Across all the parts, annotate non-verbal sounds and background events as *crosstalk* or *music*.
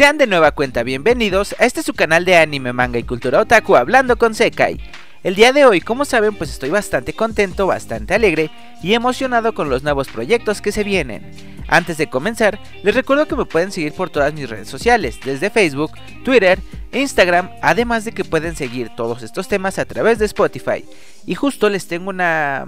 Sean de nueva cuenta bienvenidos a este su canal de anime, manga y cultura otaku hablando con Sekai. El día de hoy, como saben, pues estoy bastante contento, bastante alegre y emocionado con los nuevos proyectos que se vienen. Antes de comenzar, les recuerdo que me pueden seguir por todas mis redes sociales, desde Facebook, Twitter e Instagram, además de que pueden seguir todos estos temas a través de Spotify. Y justo les tengo una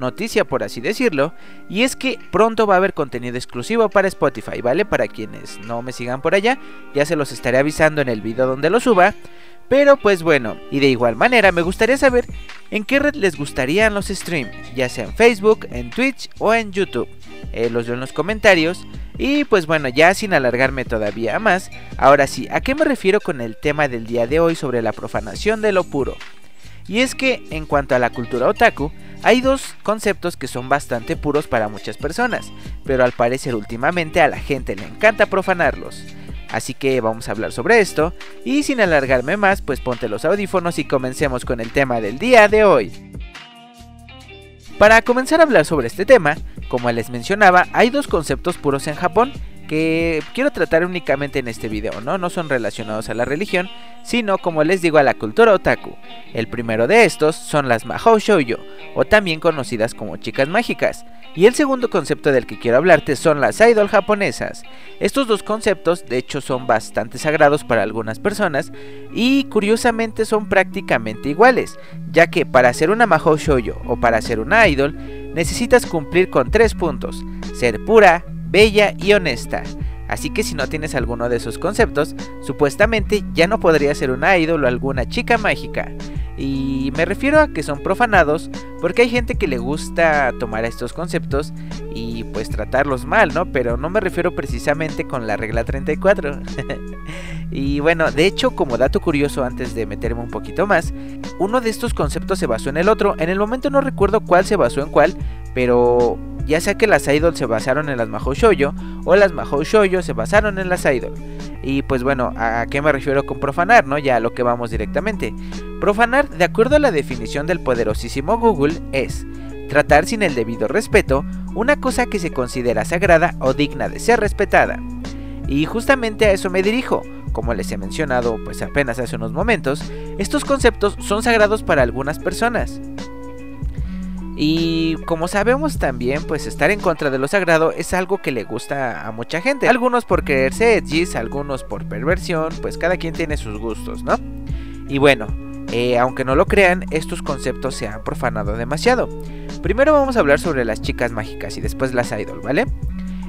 noticia por así decirlo, y es que pronto va a haber contenido exclusivo para Spotify, ¿vale? Para quienes no me sigan por allá, ya se los estaré avisando en el video donde lo suba. Pero pues bueno, y de igual manera me gustaría saber en qué red les gustarían los streams, ya sea en Facebook, en Twitch o en YouTube. Eh, los veo en los comentarios. Y pues bueno, ya sin alargarme todavía más, ahora sí, ¿a qué me refiero con el tema del día de hoy sobre la profanación de lo puro? Y es que en cuanto a la cultura otaku, hay dos conceptos que son bastante puros para muchas personas, pero al parecer últimamente a la gente le encanta profanarlos. Así que vamos a hablar sobre esto, y sin alargarme más, pues ponte los audífonos y comencemos con el tema del día de hoy. Para comenzar a hablar sobre este tema, como les mencionaba, hay dos conceptos puros en Japón que quiero tratar únicamente en este video, ¿no? No son relacionados a la religión, sino como les digo a la cultura otaku. El primero de estos son las Mahou Shoujo, o también conocidas como chicas mágicas. Y el segundo concepto del que quiero hablarte son las idol japonesas. Estos dos conceptos de hecho son bastante sagrados para algunas personas y curiosamente son prácticamente iguales, ya que para ser una Mahou Shoujo o para ser una idol necesitas cumplir con tres puntos, ser pura, bella y honesta. Así que si no tienes alguno de esos conceptos, supuestamente ya no podría ser una ídolo o alguna chica mágica. Y me refiero a que son profanados porque hay gente que le gusta tomar estos conceptos y pues tratarlos mal, ¿no? Pero no me refiero precisamente con la regla 34. *laughs* y bueno, de hecho, como dato curioso antes de meterme un poquito más, uno de estos conceptos se basó en el otro. En el momento no recuerdo cuál se basó en cuál, pero ya sea que las idol se basaron en las Mahou Shoujo o las Mahou Shoujo se basaron en las idol. Y pues bueno, ¿a qué me refiero con profanar, no? Ya a lo que vamos directamente. Profanar, de acuerdo a la definición del poderosísimo Google, es tratar sin el debido respeto una cosa que se considera sagrada o digna de ser respetada. Y justamente a eso me dirijo. Como les he mencionado pues apenas hace unos momentos, estos conceptos son sagrados para algunas personas. Y como sabemos también, pues estar en contra de lo sagrado es algo que le gusta a mucha gente. Algunos por creerse edgys, algunos por perversión, pues cada quien tiene sus gustos, ¿no? Y bueno, eh, aunque no lo crean, estos conceptos se han profanado demasiado. Primero vamos a hablar sobre las chicas mágicas y después las idol, ¿vale?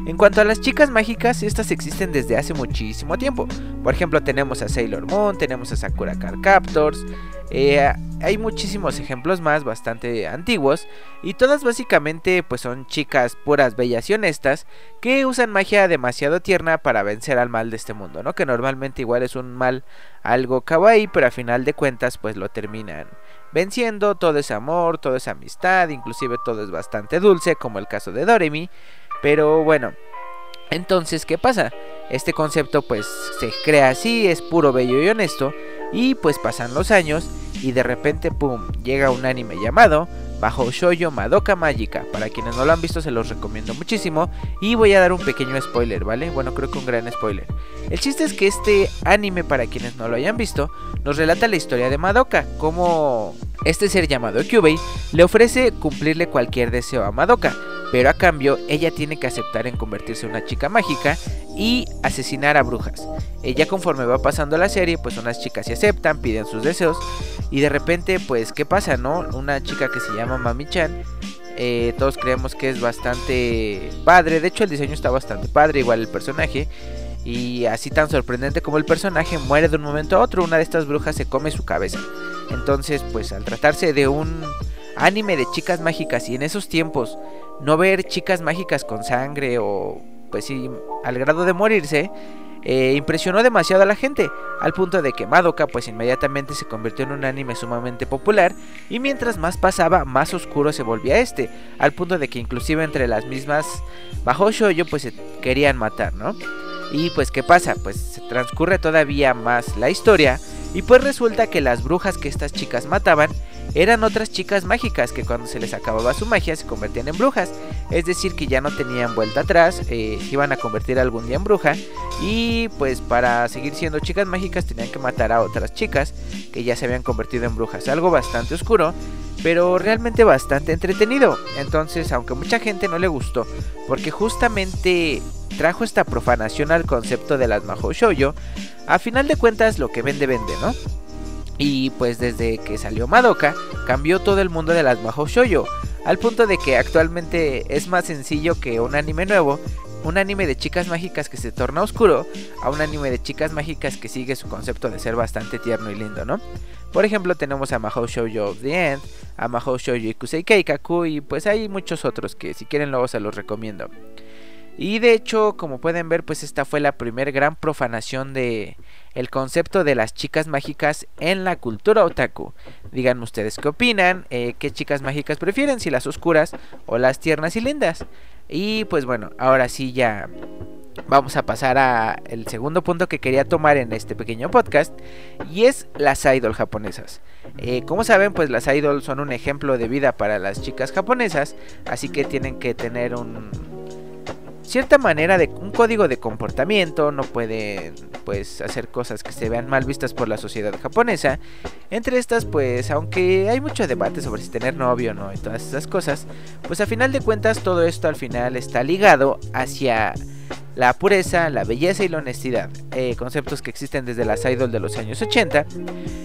En cuanto a las chicas mágicas, estas existen desde hace muchísimo tiempo. Por ejemplo, tenemos a Sailor Moon, tenemos a Sakura Card Captors, eh, hay muchísimos ejemplos más bastante antiguos y todas básicamente pues son chicas puras, bellas y honestas que usan magia demasiado tierna para vencer al mal de este mundo, ¿no? Que normalmente igual es un mal algo kawaii, pero a final de cuentas pues lo terminan venciendo, todo es amor, todo es amistad, inclusive todo es bastante dulce, como el caso de Doremi, pero bueno, entonces, ¿qué pasa? Este concepto pues se crea así, es puro, bello y honesto, y pues pasan los años y de repente, pum, llega un anime llamado Bajo Shoujo Madoka Magica. Para quienes no lo han visto se los recomiendo muchísimo y voy a dar un pequeño spoiler, ¿vale? Bueno, creo que un gran spoiler. El chiste es que este anime, para quienes no lo hayan visto, nos relata la historia de Madoka, como este ser llamado Kyubei le ofrece cumplirle cualquier deseo a Madoka, pero a cambio ella tiene que aceptar en convertirse en una chica mágica y asesinar a brujas. Ella conforme va pasando la serie, pues unas chicas se aceptan, piden sus deseos y de repente, pues, ¿qué pasa, no? Una chica que se llama Mami-chan, eh, todos creemos que es bastante padre, de hecho el diseño está bastante padre, igual el personaje. Y así tan sorprendente como el personaje muere de un momento a otro, una de estas brujas se come su cabeza. Entonces, pues al tratarse de un anime de chicas mágicas y en esos tiempos no ver chicas mágicas con sangre o pues sí, al grado de morirse, eh, impresionó demasiado a la gente, al punto de que Madoka pues inmediatamente se convirtió en un anime sumamente popular y mientras más pasaba más oscuro se volvía este, al punto de que inclusive entre las mismas bajo shoujo pues se querían matar, ¿no? Y pues qué pasa, pues se transcurre todavía más la historia y pues resulta que las brujas que estas chicas mataban eran otras chicas mágicas que cuando se les acababa su magia se convertían en brujas. Es decir, que ya no tenían vuelta atrás, eh, se iban a convertir algún día en bruja. Y pues para seguir siendo chicas mágicas tenían que matar a otras chicas que ya se habían convertido en brujas. Algo bastante oscuro, pero realmente bastante entretenido. Entonces, aunque mucha gente no le gustó, porque justamente trajo esta profanación al concepto de las Mahou a final de cuentas lo que vende vende, ¿no? Y pues desde que salió Madoka, cambió todo el mundo de las Mahou Shoujo, al punto de que actualmente es más sencillo que un anime nuevo, un anime de chicas mágicas que se torna oscuro, a un anime de chicas mágicas que sigue su concepto de ser bastante tierno y lindo, ¿no? Por ejemplo, tenemos a Mahou Shoujo of the End, a Mahou Shoujo Ikusei Keikaku y pues hay muchos otros que si quieren luego se los recomiendo. Y de hecho, como pueden ver, pues esta fue la primera gran profanación de el concepto de las chicas mágicas en la cultura otaku. Díganme ustedes qué opinan, eh, qué chicas mágicas prefieren, si las oscuras o las tiernas y lindas. Y pues bueno, ahora sí ya vamos a pasar a el segundo punto que quería tomar en este pequeño podcast y es las idol japonesas. Eh, como saben, pues las idol son un ejemplo de vida para las chicas japonesas, así que tienen que tener un cierta manera de un código de comportamiento, no pueden pues hacer cosas que se vean mal vistas por la sociedad japonesa. Entre estas pues aunque hay mucho debate sobre si tener novio o no y todas esas cosas, pues a final de cuentas todo esto al final está ligado hacia la pureza, la belleza y la honestidad, eh, conceptos que existen desde las idol de los años 80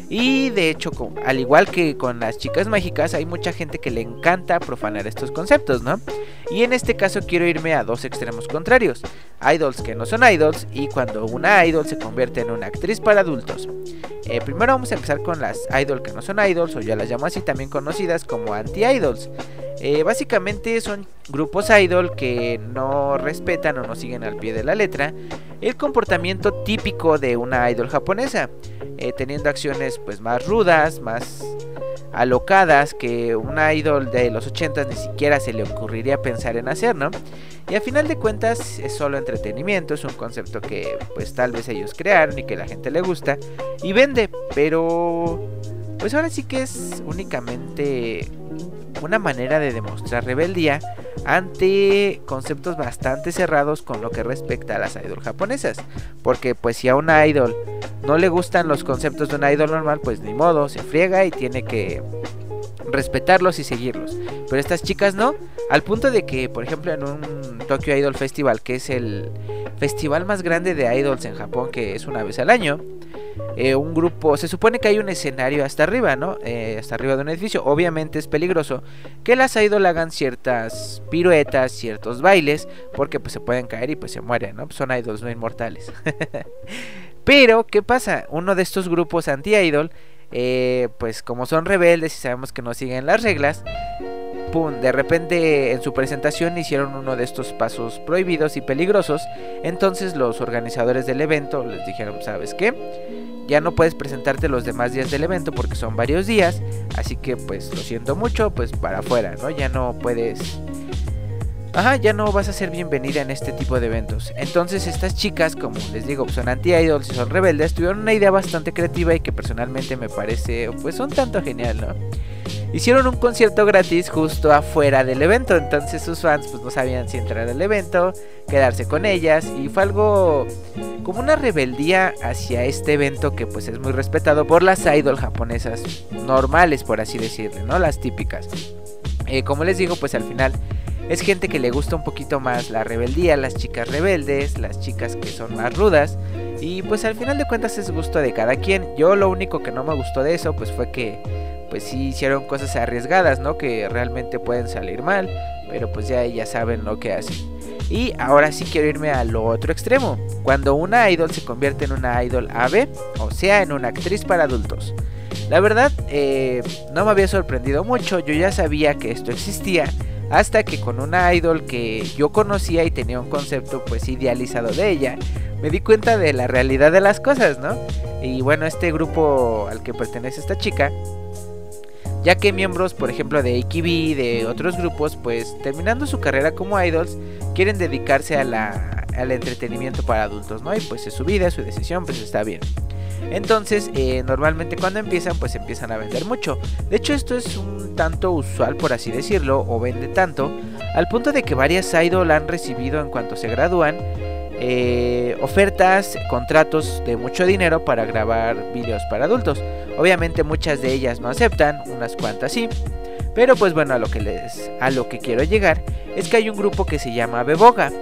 y de hecho al igual que con las chicas mágicas hay mucha gente que le encanta profanar estos conceptos, ¿no? Y en este caso quiero irme a dos extremos contrarios, idols que no son idols y cuando una idol se convierte en una actriz para adultos. Eh, primero vamos a empezar con las idols que no son idols o ya las llamo así también conocidas como anti-idols. Eh, básicamente son grupos idol que no respetan o no siguen al pie de la letra el comportamiento típico de una idol japonesa, eh, teniendo acciones pues más rudas, más alocadas que una idol de los 80 ni siquiera se le ocurriría pensar en hacer, ¿no? Y a final de cuentas es solo entretenimiento, es un concepto que pues tal vez ellos crearon y que la gente le gusta y vende, pero pues ahora sí que es únicamente una manera de demostrar rebeldía ante conceptos bastante cerrados con lo que respecta a las idol japonesas. Porque pues si a una idol no le gustan los conceptos de una idol normal, pues ni modo, se friega y tiene que respetarlos y seguirlos. Pero estas chicas no, al punto de que, por ejemplo, en un Tokyo Idol Festival, que es el festival más grande de idols en Japón, que es una vez al año, eh, un grupo, se supone que hay un escenario hasta arriba, ¿no? Eh, hasta arriba de un edificio. Obviamente es peligroso que las idol hagan ciertas piruetas, ciertos bailes, porque pues se pueden caer y pues se mueren, ¿no? son idols no inmortales. *laughs* Pero, ¿qué pasa? Uno de estos grupos anti-idol, eh, pues como son rebeldes y sabemos que no siguen las reglas, pum, de repente en su presentación hicieron uno de estos pasos prohibidos y peligrosos. Entonces los organizadores del evento les dijeron, ¿sabes qué? Ya no puedes presentarte los demás días del evento porque son varios días. Así que pues lo siento mucho, pues para afuera, ¿no? Ya no puedes ajá, ya no vas a ser bienvenida en este tipo de eventos. Entonces estas chicas, como les digo, son anti-idols y son rebeldes, tuvieron una idea bastante creativa y que personalmente me parece pues un tanto genial, ¿no? Hicieron un concierto gratis justo afuera del evento, entonces sus fans pues no sabían si entrar al evento, quedarse con ellas y fue algo como una rebeldía hacia este evento que pues es muy respetado por las idols japonesas normales por así decirlo, ¿no? Las típicas. Eh, como les digo pues al final es gente que le gusta un poquito más la rebeldía, las chicas rebeldes, las chicas que son más rudas. Y pues al final de cuentas es gusto de cada quien. Yo lo único que no me gustó de eso pues fue que pues sí hicieron cosas arriesgadas, ¿no? Que realmente pueden salir mal, pero pues ya ya saben lo que hacen. Y ahora sí quiero irme a lo otro extremo, cuando una idol se convierte en una idol ave, o sea, en una actriz para adultos. La verdad, eh, no me había sorprendido mucho, yo ya sabía que esto existía, hasta que con una idol que yo conocía y tenía un concepto pues idealizado de ella, me di cuenta de la realidad de las cosas, ¿no? Y bueno, este grupo al que pertenece esta chica, ya que miembros, por ejemplo, de AKB, de otros grupos, pues terminando su carrera como idols, quieren dedicarse a la, al entretenimiento para adultos, ¿no? Y pues es su vida, su decisión, pues está bien. Entonces, eh, normalmente cuando empiezan, pues empiezan a vender mucho. De hecho, esto es un tanto usual, por así decirlo, o vende tanto, al punto de que varias idol han recibido en cuanto se gradúan eh, ofertas, contratos de mucho dinero para grabar vídeos para adultos. Obviamente muchas de ellas no aceptan, unas cuantas sí. Pero pues bueno, a lo que les a lo que quiero llegar es que hay un grupo que se llama Beboga.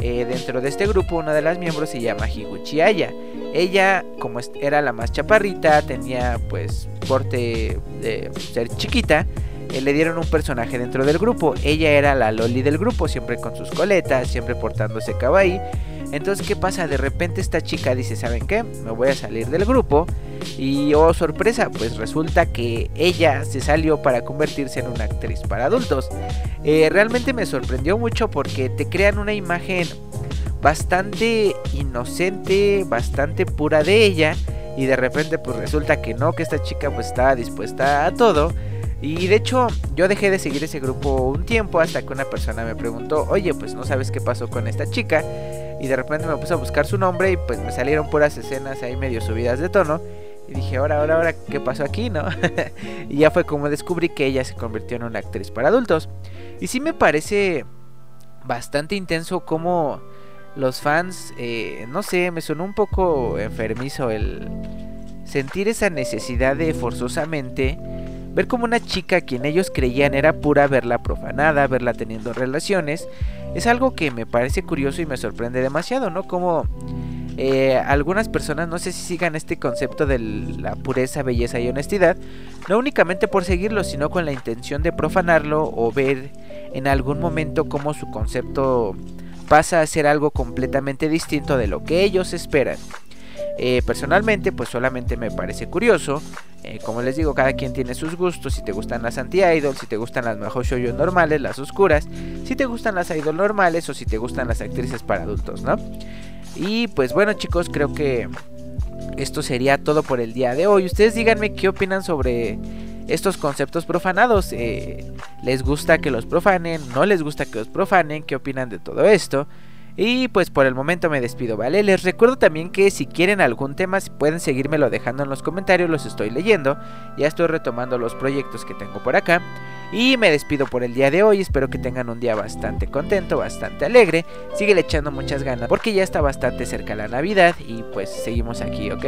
Eh, dentro de este grupo una de las miembros se llama Higuchi Aya. Ella, como era la más chaparrita, tenía pues porte de ser chiquita, eh, le dieron un personaje dentro del grupo. Ella era la loli del grupo, siempre con sus coletas, siempre portándose kawaii. Entonces, ¿qué pasa? De repente esta chica dice, ¿saben qué? Me voy a salir del grupo. Y oh sorpresa, pues resulta que ella se salió para convertirse en una actriz para adultos. Eh, realmente me sorprendió mucho porque te crean una imagen bastante inocente, bastante pura de ella. Y de repente pues resulta que no, que esta chica pues estaba dispuesta a todo. Y de hecho yo dejé de seguir ese grupo un tiempo hasta que una persona me preguntó, oye pues no sabes qué pasó con esta chica. Y de repente me puse a buscar su nombre y pues me salieron puras escenas ahí medio subidas de tono. Y dije, ahora, ahora, ahora, ¿qué pasó aquí, no? *laughs* y ya fue como descubrí que ella se convirtió en una actriz para adultos. Y sí me parece bastante intenso como los fans, eh, no sé, me sonó un poco enfermizo el sentir esa necesidad de forzosamente ver como una chica quien ellos creían era pura verla profanada, verla teniendo relaciones, es algo que me parece curioso y me sorprende demasiado, ¿no? Como eh, algunas personas no sé si sigan este concepto de la pureza, belleza y honestidad, no únicamente por seguirlo, sino con la intención de profanarlo o ver en algún momento cómo su concepto pasa a ser algo completamente distinto de lo que ellos esperan. Eh, personalmente, pues solamente me parece curioso. Eh, como les digo, cada quien tiene sus gustos. Si te gustan las anti-idol, si te gustan las mejor normales, las oscuras. Si te gustan las idol normales o si te gustan las actrices para adultos, ¿no? Y pues bueno, chicos, creo que esto sería todo por el día de hoy. Ustedes díganme qué opinan sobre estos conceptos profanados. Eh, ¿Les gusta que los profanen? ¿No les gusta que los profanen? ¿Qué opinan de todo esto? Y pues por el momento me despido, ¿vale? Les recuerdo también que si quieren algún tema pueden seguírmelo dejando en los comentarios, los estoy leyendo. Ya estoy retomando los proyectos que tengo por acá. Y me despido por el día de hoy, espero que tengan un día bastante contento, bastante alegre. Sigue echando muchas ganas porque ya está bastante cerca la Navidad y pues seguimos aquí, ¿ok?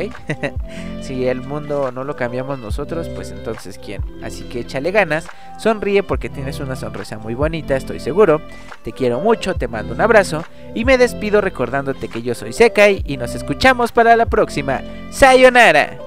*laughs* si el mundo no lo cambiamos nosotros, pues entonces ¿quién? Así que échale ganas, sonríe porque tienes una sonrisa muy bonita, estoy seguro. Te quiero mucho, te mando un abrazo y me despido recordándote que yo soy Sekai y nos escuchamos para la próxima. ¡Sayonara!